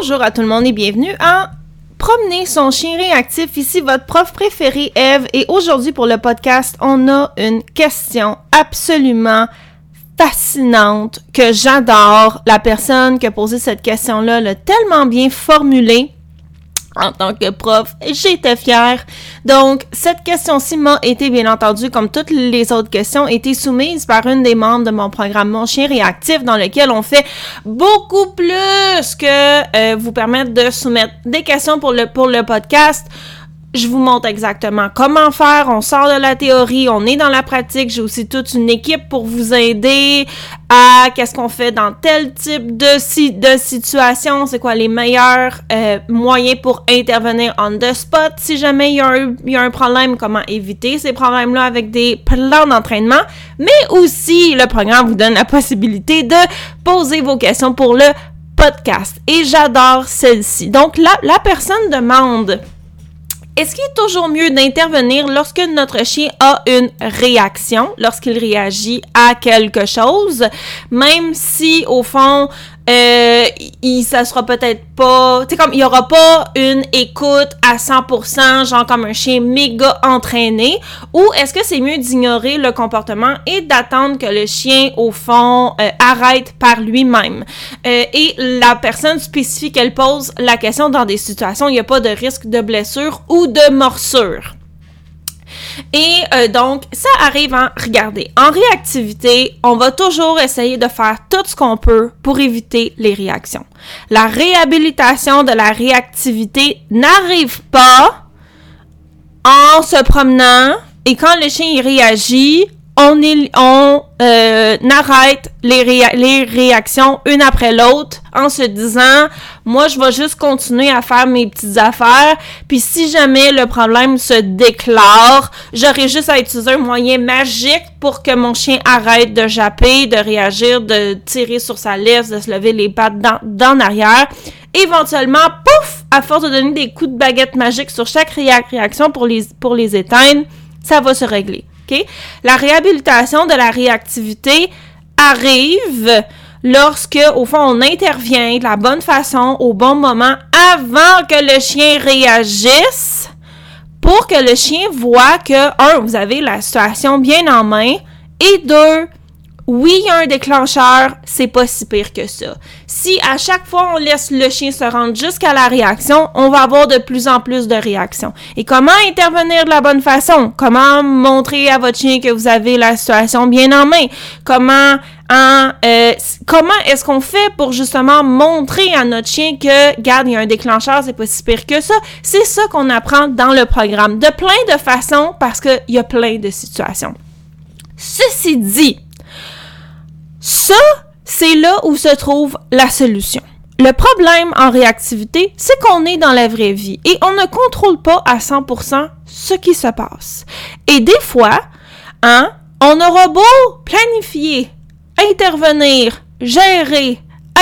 Bonjour à tout le monde et bienvenue à Promener son chien réactif. Ici votre prof préféré Eve et aujourd'hui pour le podcast, on a une question absolument fascinante que j'adore. La personne qui a posé cette question-là l'a tellement bien formulée en tant que prof, j'étais fière. Donc, cette question-ci m'a été, bien entendu, comme toutes les autres questions, été soumise par une des membres de mon programme Mon Chien Réactif, dans lequel on fait beaucoup plus que euh, vous permettre de soumettre des questions pour le, pour le podcast je vous montre exactement comment faire. On sort de la théorie, on est dans la pratique. J'ai aussi toute une équipe pour vous aider à qu'est-ce qu'on fait dans tel type de, de situation. C'est quoi les meilleurs euh, moyens pour intervenir on the spot? Si jamais il y, a un, il y a un problème. Comment éviter ces problèmes-là avec des plans d'entraînement? Mais aussi, le programme vous donne la possibilité de poser vos questions pour le podcast. Et j'adore celle-ci. Donc, là, la personne demande est-ce qu'il est toujours mieux d'intervenir lorsque notre chien a une réaction, lorsqu'il réagit à quelque chose, même si au fond euh, il, ça sera peut-être pas, tu sais, comme, il y aura pas une écoute à 100%, genre comme un chien méga entraîné, ou est-ce que c'est mieux d'ignorer le comportement et d'attendre que le chien, au fond, euh, arrête par lui-même? Euh, et la personne spécifique, elle pose la question dans des situations où il n'y a pas de risque de blessure ou de morsure. Et euh, donc, ça arrive en, regardez, en réactivité, on va toujours essayer de faire tout ce qu'on peut pour éviter les réactions. La réhabilitation de la réactivité n'arrive pas en se promenant et quand le chien réagit, on, euh, arrête les, réactions une après l'autre en se disant moi je vais juste continuer à faire mes petites affaires puis si jamais le problème se déclare j'aurai juste à utiliser un moyen magique pour que mon chien arrête de japper de réagir de tirer sur sa laisse de se lever les pattes dans arrière. Éventuellement pouf à force de donner des coups de baguette magique sur chaque réaction pour les éteindre ça va se régler la réhabilitation de la réactivité arrive lorsque, au fond, on intervient de la bonne façon, au bon moment, avant que le chien réagisse, pour que le chien voit que, un, vous avez la situation bien en main, et deux, oui, il y a un déclencheur, c'est pas si pire que ça. Si à chaque fois on laisse le chien se rendre jusqu'à la réaction, on va avoir de plus en plus de réactions. Et comment intervenir de la bonne façon? Comment montrer à votre chien que vous avez la situation bien en main? Comment hein, euh, comment est-ce qu'on fait pour justement montrer à notre chien que, garde, il y a un déclencheur, c'est pas si pire que ça? C'est ça qu'on apprend dans le programme, de plein de façons parce qu'il y a plein de situations. Ceci dit, ça, c'est là où se trouve la solution. Le problème en réactivité, c'est qu'on est dans la vraie vie et on ne contrôle pas à 100% ce qui se passe. Et des fois, hein, on aura beau planifier, intervenir, gérer,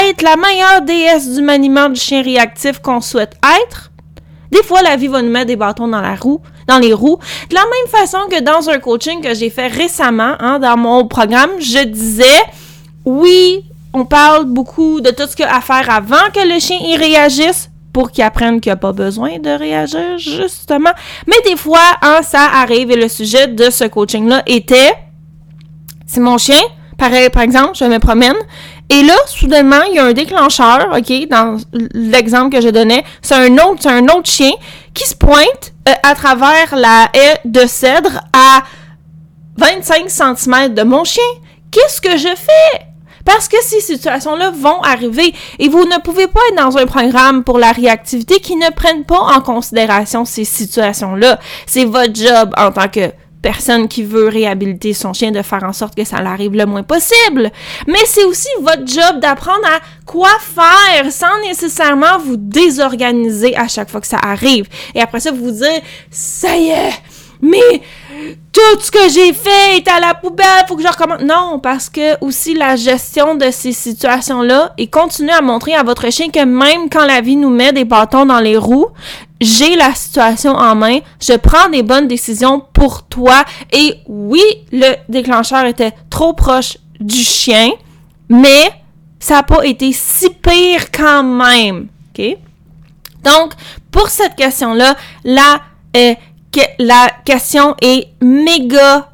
être la meilleure déesse du maniement du chien réactif qu'on souhaite être, des fois la vie va nous mettre des bâtons dans la roue, dans les roues. De la même façon que dans un coaching que j'ai fait récemment, hein, dans mon programme, je disais oui, on parle beaucoup de tout ce qu'il y a à faire avant que le chien y réagisse pour qu'il apprenne qu'il n'y a pas besoin de réagir, justement. Mais des fois, hein, ça arrive et le sujet de ce coaching-là était, c'est mon chien, pareil, par exemple, je me promène, et là, soudainement, il y a un déclencheur, OK, dans l'exemple que je donnais, c'est un autre, c'est un autre chien qui se pointe euh, à travers la haie de cèdre à 25 cm de mon chien. Qu'est-ce que je fais? Parce que ces situations-là vont arriver et vous ne pouvez pas être dans un programme pour la réactivité qui ne prenne pas en considération ces situations-là. C'est votre job en tant que personne qui veut réhabiliter son chien de faire en sorte que ça l'arrive le moins possible. Mais c'est aussi votre job d'apprendre à quoi faire sans nécessairement vous désorganiser à chaque fois que ça arrive. Et après ça, vous dire, ça y est, mais tout ce que j'ai fait est à la poubelle, faut que je recommence. Non, parce que aussi la gestion de ces situations-là et continuer à montrer à votre chien que même quand la vie nous met des bâtons dans les roues, j'ai la situation en main, je prends des bonnes décisions pour toi. Et oui, le déclencheur était trop proche du chien, mais ça n'a pas été si pire quand même. OK? Donc, pour cette question-là, la, euh, la question est méga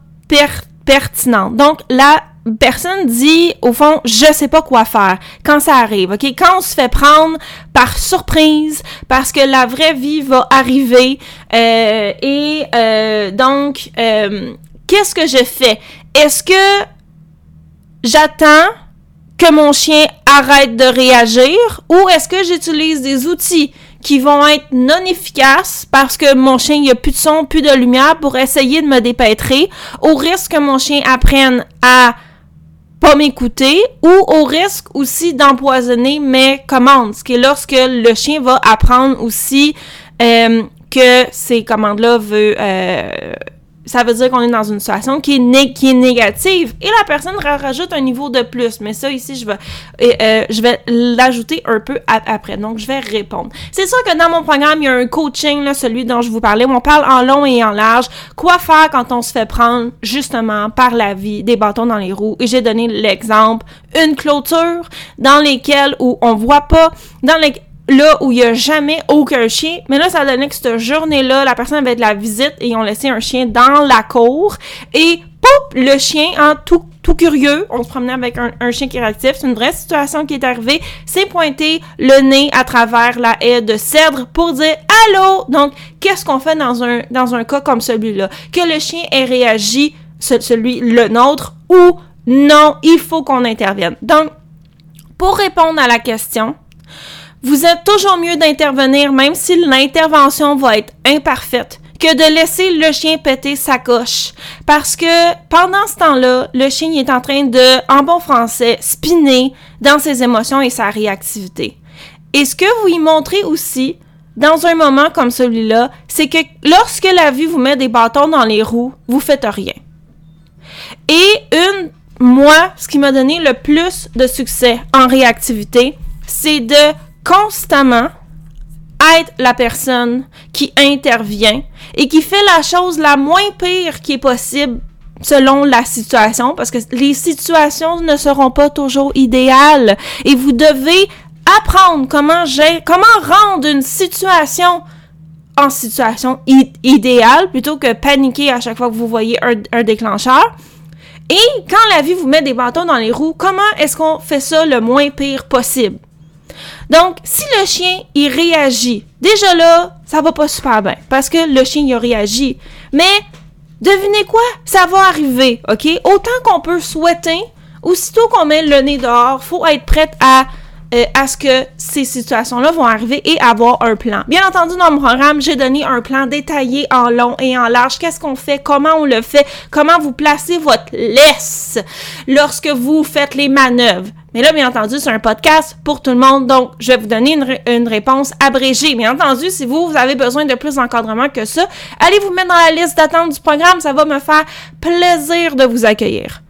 pertinente. Donc, la personne dit, au fond, je sais pas quoi faire quand ça arrive, ok? Quand on se fait prendre par surprise parce que la vraie vie va arriver euh, et euh, donc, euh, qu'est-ce que je fais? Est-ce que j'attends que mon chien arrête de réagir ou est-ce que j'utilise des outils qui vont être non efficaces parce que mon chien, il n'y a plus de son, plus de lumière pour essayer de me dépêtrer au risque que mon chien apprenne à pas m'écouter ou au risque aussi d'empoisonner mes commandes, ce qui est lorsque le chien va apprendre aussi euh, que ces commandes-là veut euh, ça veut dire qu'on est dans une situation qui est, qui est négative et la personne rajoute un niveau de plus. Mais ça, ici, je vais, euh, je vais l'ajouter un peu après. Donc, je vais répondre. C'est sûr que dans mon programme, il y a un coaching, là, celui dont je vous parlais, où on parle en long et en large. Quoi faire quand on se fait prendre, justement, par la vie, des bâtons dans les roues? Et j'ai donné l'exemple, une clôture dans lesquelles, où on voit pas, dans les là où il n'y a jamais aucun chien. Mais là, ça donnait que cette journée-là, la personne avait de la visite et ils ont laissé un chien dans la cour. Et poup, le chien, en tout, tout curieux, on se promenait avec un, chien qui est réactif. C'est une vraie situation qui est arrivée. s'est pointé le nez à travers la haie de cèdre pour dire Allô! Donc, qu'est-ce qu'on fait dans un, dans un cas comme celui-là? Que le chien ait réagi, celui, le nôtre, ou non, il faut qu'on intervienne. Donc, pour répondre à la question, vous êtes toujours mieux d'intervenir même si l'intervention va être imparfaite que de laisser le chien péter sa coche. Parce que pendant ce temps-là, le chien est en train de, en bon français, spinner dans ses émotions et sa réactivité. Et ce que vous y montrez aussi, dans un moment comme celui-là, c'est que lorsque la vie vous met des bâtons dans les roues, vous faites rien. Et une, moi, ce qui m'a donné le plus de succès en réactivité, c'est de constamment être la personne qui intervient et qui fait la chose la moins pire qui est possible selon la situation, parce que les situations ne seront pas toujours idéales et vous devez apprendre comment comment rendre une situation en situation idéale plutôt que paniquer à chaque fois que vous voyez un, un déclencheur. Et quand la vie vous met des bâtons dans les roues, comment est-ce qu'on fait ça le moins pire possible? Donc, si le chien, il réagit, déjà là, ça va pas super bien parce que le chien, il a réagi. Mais, devinez quoi? Ça va arriver, OK? Autant qu'on peut souhaiter, aussitôt qu'on met le nez dehors, faut être prête à euh, à ce que ces situations-là vont arriver et avoir un plan. Bien entendu, dans mon programme, j'ai donné un plan détaillé en long et en large. Qu'est-ce qu'on fait? Comment on le fait? Comment vous placez votre laisse lorsque vous faites les manœuvres? Mais là, bien entendu, c'est un podcast pour tout le monde, donc je vais vous donner une, réponse abrégée. Bien entendu, si vous, vous avez besoin de plus d'encadrement que ça, allez vous mettre dans la liste d'attente du programme, ça va me faire plaisir de vous accueillir.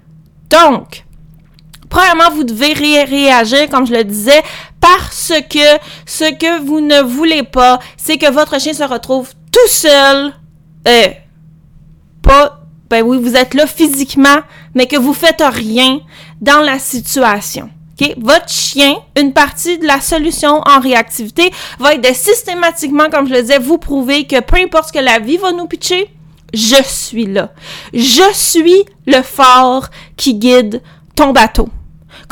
Donc, premièrement, vous devez réagir, comme je le disais, parce que ce que vous ne voulez pas, c'est que votre chien se retrouve tout seul, euh, pas, ben oui, vous êtes là physiquement, mais que vous faites rien dans la situation. Okay? Votre chien, une partie de la solution en réactivité va être de systématiquement, comme je le disais, vous prouver que peu importe ce que la vie va nous pitcher, je suis là. Je suis le phare qui guide ton bateau.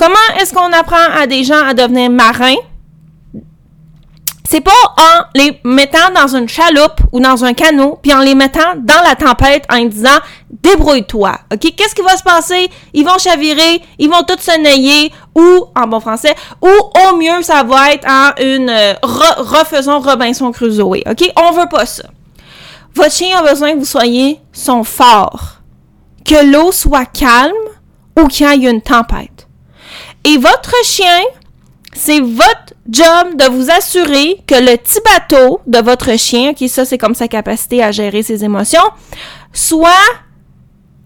Comment est-ce qu'on apprend à des gens à devenir marins? C'est pas en les mettant dans une chaloupe ou dans un canot, puis en les mettant dans la tempête en disant débrouille-toi. OK? Qu'est-ce qui va se passer? Ils vont chavirer, ils vont tous se nailler, ou, en bon français, ou au mieux, ça va être en une euh, refaisons Robinson Crusoe. OK? On veut pas ça. Votre chien a besoin que vous soyez son fort. Que l'eau soit calme ou qu'il y ait une tempête. Et votre chien, c'est votre job de vous assurer que le petit bateau de votre chien, qui ça c'est comme sa capacité à gérer ses émotions, soit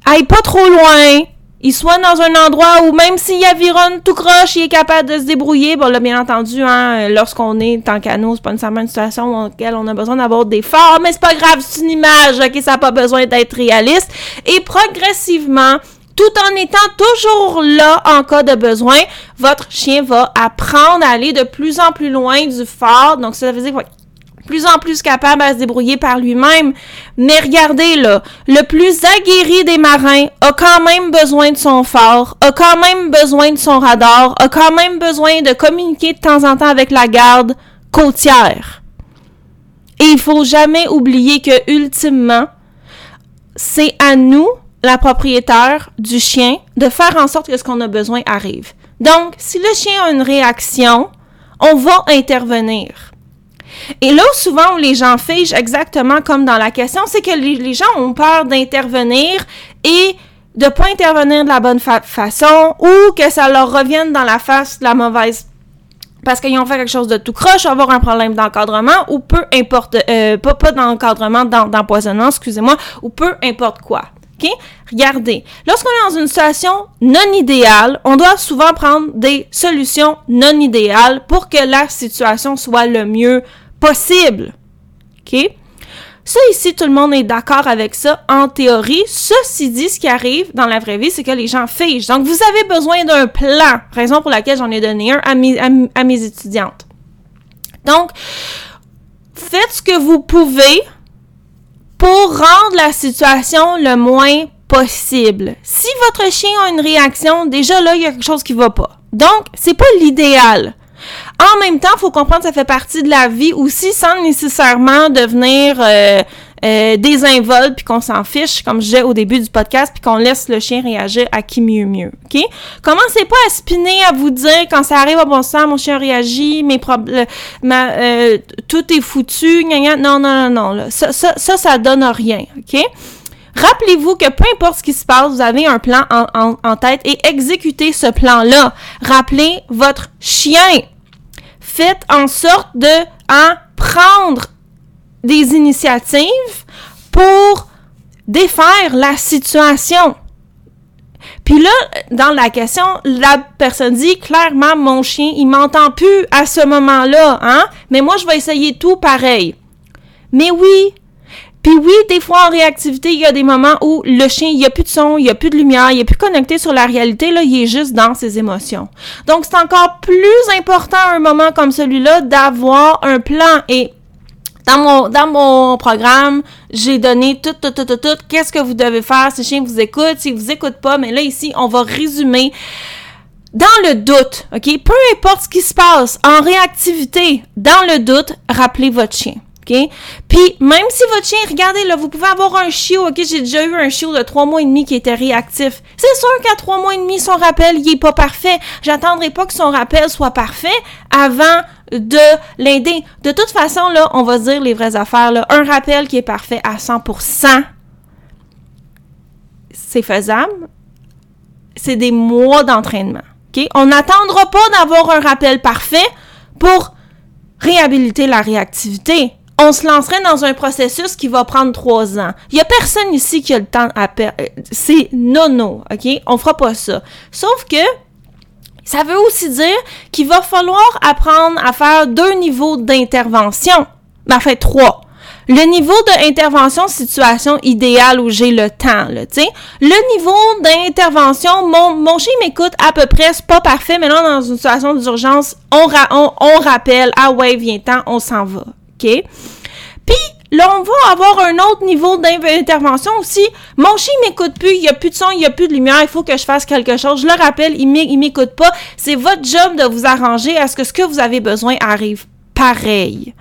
aille pas trop loin, il soit dans un endroit où même s'il avironne tout croche, il est capable de se débrouiller. Bon là, bien entendu, hein, lorsqu'on est en canot, c'est pas nécessairement une situation dans laquelle on a besoin d'avoir des forts, mais c'est pas grave, c'est une image, ok, ça n'a pas besoin d'être réaliste. Et progressivement, tout en étant toujours là en cas de besoin, votre chien va apprendre à aller de plus en plus loin du phare. Donc, ça veut dire qu'il plus en plus capable à se débrouiller par lui-même. Mais regardez là, le plus aguerri des marins a quand même besoin de son phare, a quand même besoin de son radar, a quand même besoin de communiquer de temps en temps avec la garde côtière. Et il faut jamais oublier que ultimement, c'est à nous la propriétaire du chien de faire en sorte que ce qu'on a besoin arrive. Donc, si le chien a une réaction, on va intervenir. Et là, souvent, où les gens figent exactement comme dans la question, c'est que les, gens ont peur d'intervenir et de pas intervenir de la bonne façon ou que ça leur revienne dans la face de la mauvaise parce qu'ils ont fait quelque chose de tout croche, avoir un problème d'encadrement ou peu importe, euh, pas d'encadrement, d'empoisonnement, excusez-moi, ou peu importe quoi. Regardez, lorsqu'on est dans une situation non idéale, on doit souvent prendre des solutions non idéales pour que la situation soit le mieux possible. OK? Ça ici, tout le monde est d'accord avec ça en théorie. Ceci dit, ce qui arrive dans la vraie vie, c'est que les gens figent. Donc, vous avez besoin d'un plan, raison pour laquelle j'en ai donné un à mes, à mes étudiantes. Donc, faites ce que vous pouvez pour rendre la situation le moins possible. Si votre chien a une réaction, déjà là, il y a quelque chose qui va pas. Donc, c'est pas l'idéal. En même temps, il faut comprendre que ça fait partie de la vie aussi sans nécessairement devenir euh, euh, désinvolte puis qu'on s'en fiche, comme je disais au début du podcast, puis qu'on laisse le chien réagir à qui mieux mieux. OK? Commencez pas à spinner, à vous dire quand ça arrive à bon sens, mon chien réagit, mes problèmes, euh, tout est foutu, gna, Non, non, non, non. Ça, ça, ça, ça donne rien. OK? Rappelez-vous que peu importe ce qui se passe, vous avez un plan en, en tête et exécutez ce plan-là. Rappelez votre chien faites en sorte de hein, prendre des initiatives pour défaire la situation. Puis là, dans la question, la personne dit clairement, mon chien, il m'entend plus à ce moment-là, hein? Mais moi, je vais essayer tout pareil. Mais oui, puis oui, des fois en réactivité, il y a des moments où le chien, il n'y a plus de son, il n'y a plus de lumière, il est plus connecté sur la réalité, là, il est juste dans ses émotions. Donc c'est encore plus important à un moment comme celui-là d'avoir un plan et dans mon, dans mon programme, j'ai donné tout, tout, tout, tout, tout, qu'est-ce que vous devez faire si le chien vous écoute, s'il vous écoute pas, mais là ici, on va résumer dans le doute, OK? Peu importe ce qui se passe en réactivité, dans le doute, rappelez votre chien. OK? Puis, même si votre chien, regardez, là, vous pouvez avoir un chiot, OK? J'ai déjà eu un chiot de trois mois et demi qui était réactif. C'est sûr qu'à trois mois et demi, son rappel, il est pas parfait. J'attendrai pas que son rappel soit parfait avant de l'aider. De toute façon, là, on va dire les vraies affaires, là. Un rappel qui est parfait à 100%, c'est faisable. C'est des mois d'entraînement. OK? On n'attendra pas d'avoir un rappel parfait pour réhabiliter la réactivité on se lancerait dans un processus qui va prendre trois ans. Il y a personne ici qui a le temps à perdre. Euh, c'est non, OK? On fera pas ça. Sauf que ça veut aussi dire qu'il va falloir apprendre à faire deux niveaux d'intervention. Ben, fait, trois. Le niveau d'intervention situation idéale où j'ai le temps, là, tu. Le niveau d'intervention, mon, mon chien m'écoute à peu près, c'est pas parfait, mais là, dans une situation d'urgence, on, on, on rappelle, ah ouais, viens-t'en, on s'en va. OK? Puis, là, on va avoir un autre niveau d'intervention aussi. Mon chien m'écoute plus, il n'y a plus de son, il n'y a plus de lumière, il faut que je fasse quelque chose. Je le rappelle, il ne m'écoute pas. C'est votre job de vous arranger à ce que ce que vous avez besoin arrive pareil.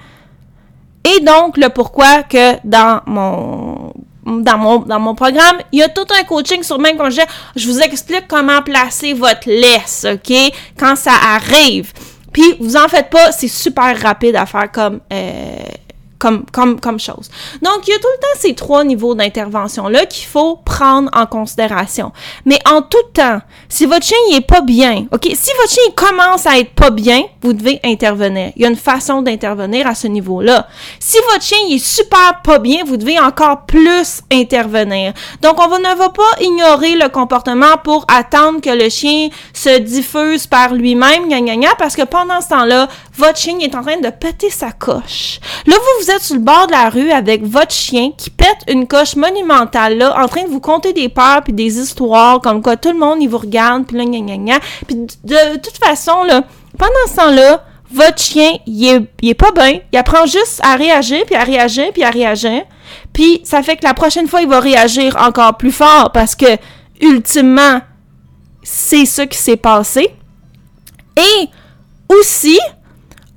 Et donc, le pourquoi que dans mon dans mon, programme, il y a tout un coaching sur même je je vous explique comment placer votre laisse, OK? Quand ça arrive. Puis, vous en faites pas, c'est super rapide à faire comme, euh, comme, comme, comme chose. Donc, il y a tout le temps ces trois niveaux d'intervention-là qu'il faut prendre en considération. Mais en tout temps, si votre chien n'est pas bien, OK, si votre chien commence à être pas bien, vous devez intervenir. Il y a une façon d'intervenir à ce niveau-là. Si votre chien est super pas bien, vous devez encore plus intervenir. Donc, on ne va pas ignorer le comportement pour attendre que le chien se diffuse par lui-même, gna, gna, gna, parce que pendant ce temps-là, votre chien est en train de péter sa coche. Là, vous vous sur le bord de la rue avec votre chien qui pète une coche monumentale là, en train de vous conter des peurs puis des histoires comme quoi tout le monde il vous regarde puis là gna gna gna. Puis de, toute façon là, pendant ce temps-là, votre chien il est, il est pas bien, il apprend juste à réagir puis à réagir puis à réagir. Puis ça fait que la prochaine fois il va réagir encore plus fort parce que ultimement c'est ça qui s'est passé. Et aussi,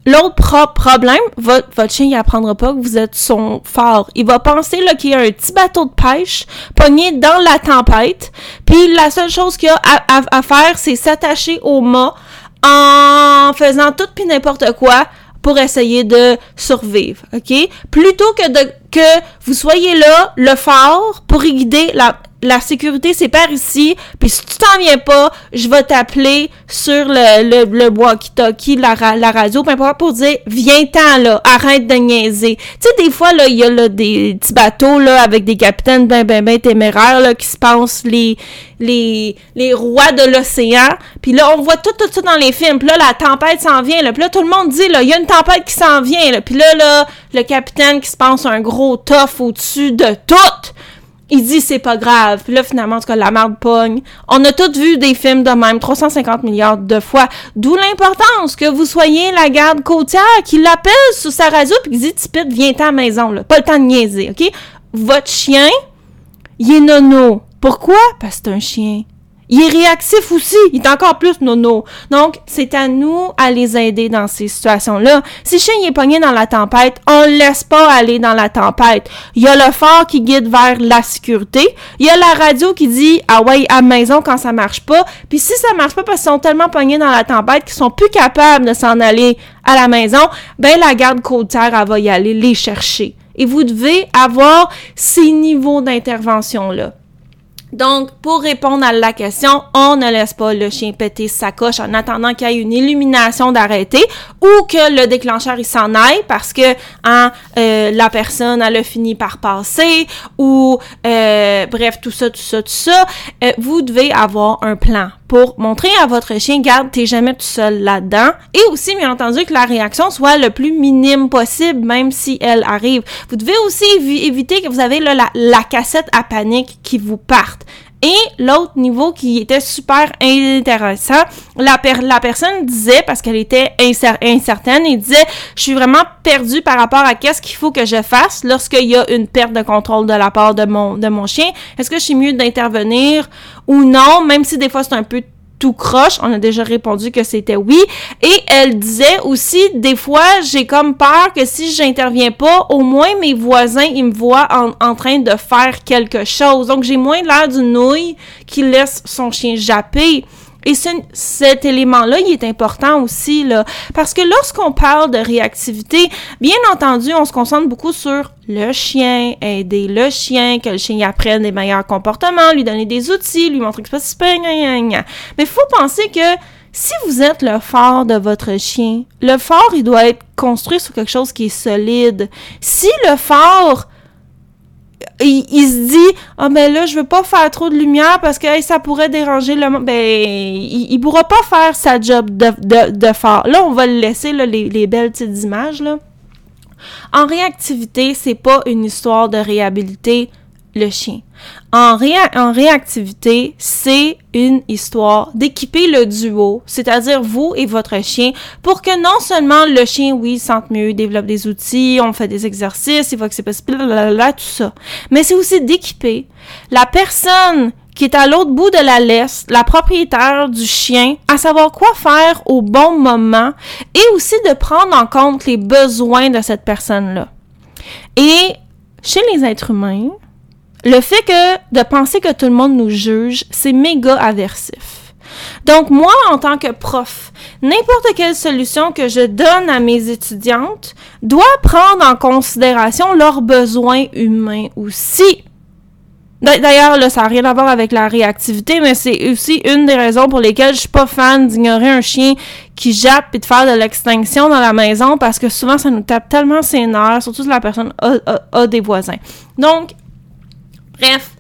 L'autre problème, votre, votre chien, il apprendra pas que vous êtes son phare. Il va penser là, qu'il y a un petit bateau de pêche pogné dans la tempête. Puis la seule chose qu'il a à, faire, c'est s'attacher au mât en faisant tout puis n'importe quoi pour essayer de survivre, OK? Plutôt que de que vous soyez là, le phare, pour guider la, la sécurité, c'est par ici. Puis si tu t'en viens pas, je vais t'appeler sur le, le, le walkie-talkie, la, la radio, peu importe, pour dire, viens-t'en, là, arrête de niaiser. Tu sais, des fois, là, il y a là, des petits bateaux, là, avec des capitaines ben, ben, ben téméraires, là, qui se pensent les, les, les rois de l'océan. Puis là, on voit tout, tout ça dans les films. Puis là, la tempête s'en vient, là. Puis là, tout le monde dit, là, il y a une tempête qui s'en vient, là. Puis là, là, le capitaine qui se pense un gros tough au-dessus de tout il dit c'est pas grave. Puis là, finalement, en tout cas, la merde pogne. On a tous vu des films de même 350 milliards de fois. D'où l'importance que vous soyez la garde côtière qui l'appelle sur sa radio puis qui dit Tipit, viens à la maison, là. Pas le temps de niaiser, OK? Votre chien, il est nono. Pourquoi? Parce que c'est un chien. Il est réactif aussi. Il est encore plus nono. Donc, c'est à nous à les aider dans ces situations-là. Si chien est pogné dans la tempête, on le laisse pas aller dans la tempête. Il y a le phare qui guide vers la sécurité. Il y a la radio qui dit, ah ouais, à maison quand ça marche pas. Puis si ça marche pas parce qu'ils sont tellement pognés dans la tempête qu'ils sont plus capables de s'en aller à la maison, ben la garde côtière, elle va y aller les chercher. Et vous devez avoir ces niveaux d'intervention-là. Donc, pour répondre à la question, on ne laisse pas le chien péter sa coche en attendant qu'il y ait une illumination d'arrêter ou que le déclencheur il s'en aille parce que hein, euh, la personne elle a fini par passer ou euh, bref tout ça tout ça tout ça. Euh, vous devez avoir un plan pour montrer à votre chien, garde, t'es jamais tout seul là-dedans. Et aussi, bien entendu, que la réaction soit le plus minime possible, même si elle arrive. Vous devez aussi éviter que vous avez la, la cassette à panique qui vous parte. Et l'autre niveau qui était super intéressant, la, personne disait, parce qu'elle était incertaine, il disait, je suis vraiment perdue par rapport à qu'est-ce qu'il faut que je fasse lorsqu'il y a une perte de contrôle de la part de mon chien. Est-ce que je suis mieux d'intervenir ou non, même si des fois c'est un peu tout croche. On a déjà répondu que c'était oui. Et elle disait aussi, des fois, j'ai comme peur que si j'interviens pas, au moins mes voisins, ils me voient en, train de faire quelque chose. Donc, j'ai moins l'air d'une nouille qui laisse son chien japper. Et cet élément-là, il est important aussi, là, parce que lorsqu'on parle de réactivité, bien entendu, on se concentre beaucoup sur le chien, aider le chien, que le chien apprenne des meilleurs comportements, lui donner des outils, lui montrer que c'est pas Mais il faut penser que si vous êtes le phare de votre chien, le phare, il doit être construit sur quelque chose qui est solide. Si le phare il, se dit ah ben là je veux pas faire trop de lumière parce que ça pourrait déranger le monde ben il, pourra pas faire sa job de, de, de phare. Là on va le laisser là, les, les belles petites images là. En réactivité c'est pas une histoire de réhabiliter le chien. En, en réactivité, c'est une histoire d'équiper le duo, c'est-à-dire vous et votre chien, pour que non seulement le chien, oui, sente mieux, développe des outils, on fait des exercices, il voit que c'est possible, blablabla, tout ça. Mais c'est aussi d'équiper la personne qui est à l'autre bout de la laisse, la propriétaire du chien, à savoir quoi faire au bon moment et aussi de prendre en compte les besoins de cette personne-là. Et chez les êtres humains, le fait que de penser que tout le monde nous juge, c'est méga aversif. Donc moi, en tant que prof, n'importe quelle solution que je donne à mes étudiantes doit prendre en considération leurs besoins humains aussi. D'ailleurs, là, ça n'a rien à voir avec la réactivité, mais c'est aussi une des raisons pour lesquelles je suis pas fan d'ignorer un chien qui jappe et de faire de l'extinction dans la maison parce que souvent ça nous tape tellement ses nerfs, surtout si la personne a des voisins. Donc, Bref,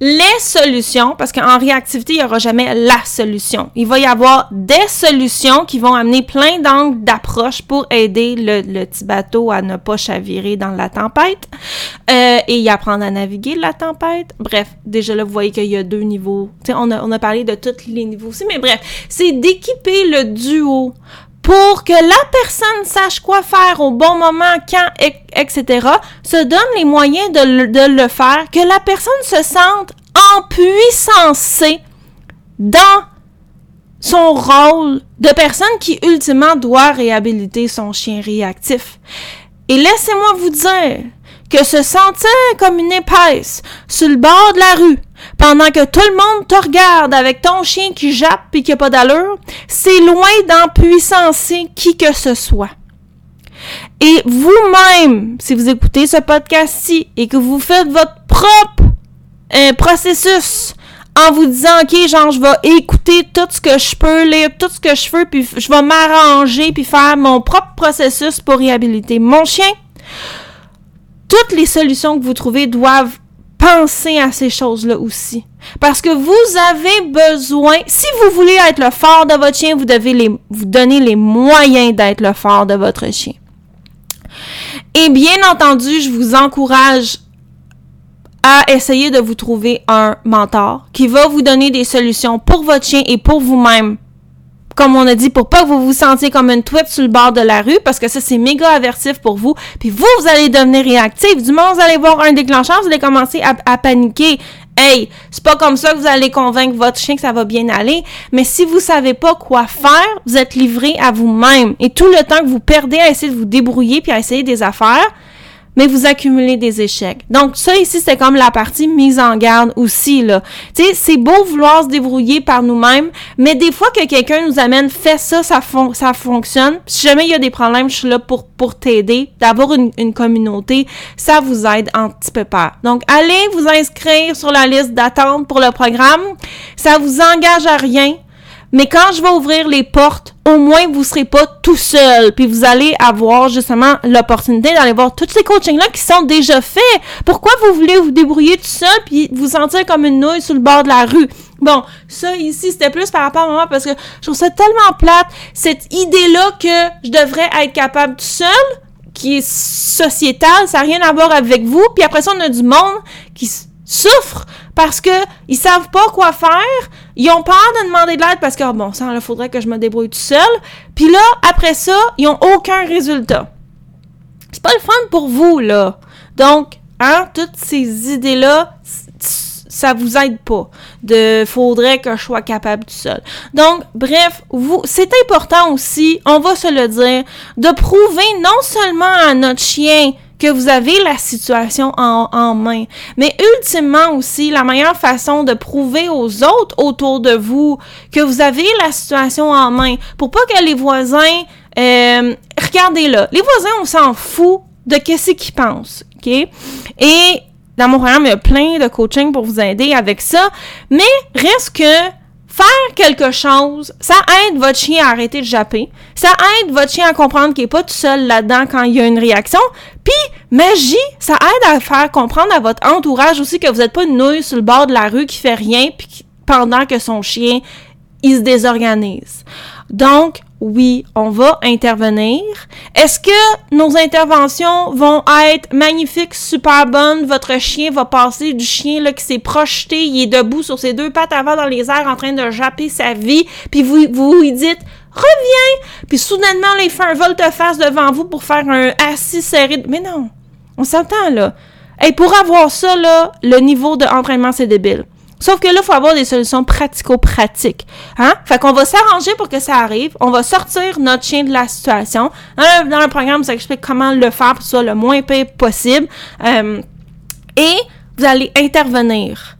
les solutions, parce qu'en réactivité, il n'y aura jamais la solution. Il va y avoir des solutions qui vont amener plein d'angles d'approche pour aider le, petit bateau à ne pas chavirer dans la tempête euh, et y apprendre à naviguer la tempête. Bref, déjà là, vous voyez qu'il y a deux niveaux. on a, on a parlé de tous les niveaux aussi, mais bref, c'est d'équiper le duo pour que la personne sache quoi faire au bon moment, quand, etc., se donne les moyens de le, faire, que la personne se sente empuissancée dans son rôle de personne qui ultimement doit réhabiliter son chien réactif. Et laissez-moi vous dire que se sentir comme une épaisse sur le bord de la rue, pendant que tout le monde te regarde avec ton chien qui jappe et qui a pas d'allure, c'est loin d'empuissancer qui que ce soit. Et vous-même, si vous écoutez ce podcast-ci et que vous faites votre propre euh, processus en vous disant, OK, genre, je vais écouter tout ce que je peux, lire tout ce que je veux, puis je vais m'arranger, puis faire mon propre processus pour réhabiliter mon chien, toutes les solutions que vous trouvez doivent pensez à ces choses-là aussi. Parce que vous avez besoin, si vous voulez être le fort de votre chien, vous devez vous donner les moyens d'être le fort de votre chien. Et bien entendu, je vous encourage à essayer de vous trouver un mentor qui va vous donner des solutions pour votre chien et pour vous-même comme on a dit, pour pas que vous vous sentiez comme une tweet sur le bord de la rue, parce que ça, c'est méga aversif pour vous. Puis vous, vous allez devenir réactif. Du moment où vous allez voir un déclencheur, vous allez commencer à, paniquer. Hey, c'est pas comme ça que vous allez convaincre votre chien que ça va bien aller. Mais si vous savez pas quoi faire, vous êtes livré à vous-même. Et tout le temps que vous perdez à essayer de vous débrouiller puis à essayer des affaires, mais vous accumulez des échecs. Donc ça ici, c'est comme la partie mise en garde aussi là. Tu sais, c'est beau vouloir se débrouiller par nous-mêmes, mais des fois que quelqu'un nous amène fais ça, ça, ça fonctionne. Si jamais il y a des problèmes, je suis là pour pour t'aider. D'avoir une, une, communauté, ça vous aide un petit peu pas. Donc allez vous inscrire sur la liste d'attente pour le programme. Ça vous engage à rien. Mais quand je vais ouvrir les portes, au moins vous serez pas tout seul, puis vous allez avoir justement l'opportunité d'aller voir tous ces coachings-là qui sont déjà faits. Pourquoi vous voulez vous débrouiller tout seul puis vous sentir comme une nouille sur le bord de la rue? Bon, ça ici, c'était plus par rapport à moi parce que je trouve ça tellement plate, cette idée-là que je devrais être capable tout seul, qui est sociétale, ça n'a rien à voir avec vous, puis après ça, on a du monde qui souffrent parce que ils savent pas quoi faire, ils ont peur de demander de l'aide parce que oh, bon, ça il faudrait que je me débrouille tout seul. Puis là, après ça, ils ont aucun résultat. C'est pas le fun pour vous là. Donc, hein, toutes ces idées là, ça vous aide pas. De faudrait que je sois capable tout seul. Donc, bref, vous, c'est important aussi, on va se le dire, de prouver non seulement à notre chien que vous avez la situation en, main. Mais ultimement aussi, la meilleure façon de prouver aux autres autour de vous que vous avez la situation en main, pour pas que les voisins, euh, regardez là, les voisins, on s'en fout de qu'est-ce qu'ils pensent, ok? Et dans mon programme, il y a plein de coaching pour vous aider avec ça, mais reste que faire quelque chose, ça aide votre chien à arrêter de japper. Ça aide votre chien à comprendre qu'il n'est pas tout seul là-dedans quand il y a une réaction. Magie, ça aide à faire comprendre à votre entourage aussi que vous n'êtes pas une nouille sur le bord de la rue qui fait rien puis pendant que son chien, il se désorganise. Donc, oui, on va intervenir. Est-ce que nos interventions vont être magnifiques, super bonnes? Votre chien va passer du chien là, qui s'est projeté, il est debout sur ses deux pattes avant dans les airs en train de japper sa vie, puis vous, vous lui dites reviens! Puis soudainement, il fait un volte-face devant vous pour faire un assis serré. Mais non, on s'entend là. Et pour avoir ça, là, le niveau d'entraînement, c'est débile. Sauf que là, il faut avoir des solutions pratico-pratiques. Hein? Fait qu'on va s'arranger pour que ça arrive. On va sortir notre chien de la situation. Dans le, programme, ça explique comment le faire pour que ce soit le moins pire possible. Euh, et vous allez intervenir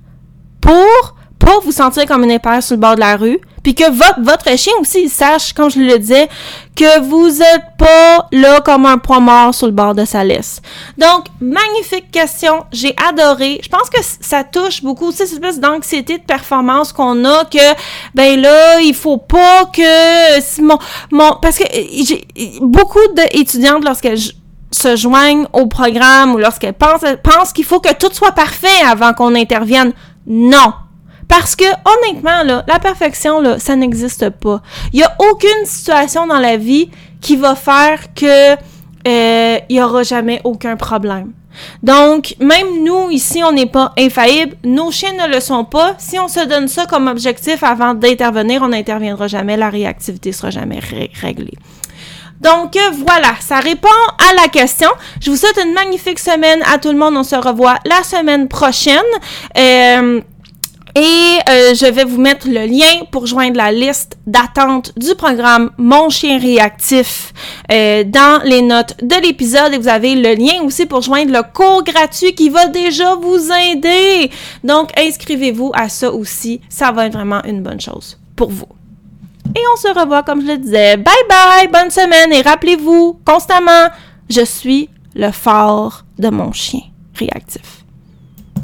pour pas vous sentir comme une épaisse sur le bord de la rue, puis que votre, votre chien aussi sache, comme je le disais, que vous êtes pas là comme un poids mort sur le bord de sa laisse. Donc, magnifique question, j'ai adoré. Je pense que ça touche beaucoup cette espèce d'anxiété de performance qu'on a que ben là, il faut pas que mon, mon parce que j'ai beaucoup d'étudiantes lorsqu'elles se joignent au programme ou lorsqu'elles pensent, pensent qu'il faut que tout soit parfait avant qu'on intervienne. Non. Parce que, honnêtement, là, la perfection, là, ça n'existe pas. Il n'y a aucune situation dans la vie qui va faire que euh, il y aura jamais aucun problème. Donc, même nous, ici, on n'est pas infaillible. Nos chiens ne le sont pas. Si on se donne ça comme objectif avant d'intervenir, on n'interviendra jamais. La réactivité sera jamais réglée. Donc voilà, ça répond à la question. Je vous souhaite une magnifique semaine à tout le monde. On se revoit la semaine prochaine. Euh, et euh, je vais vous mettre le lien pour joindre la liste d'attente du programme Mon chien réactif euh, dans les notes de l'épisode. Et vous avez le lien aussi pour joindre le cours gratuit qui va déjà vous aider. Donc, inscrivez-vous à ça aussi. Ça va être vraiment une bonne chose pour vous. Et on se revoit, comme je le disais. Bye bye, bonne semaine. Et rappelez-vous constamment, je suis le phare de mon chien réactif.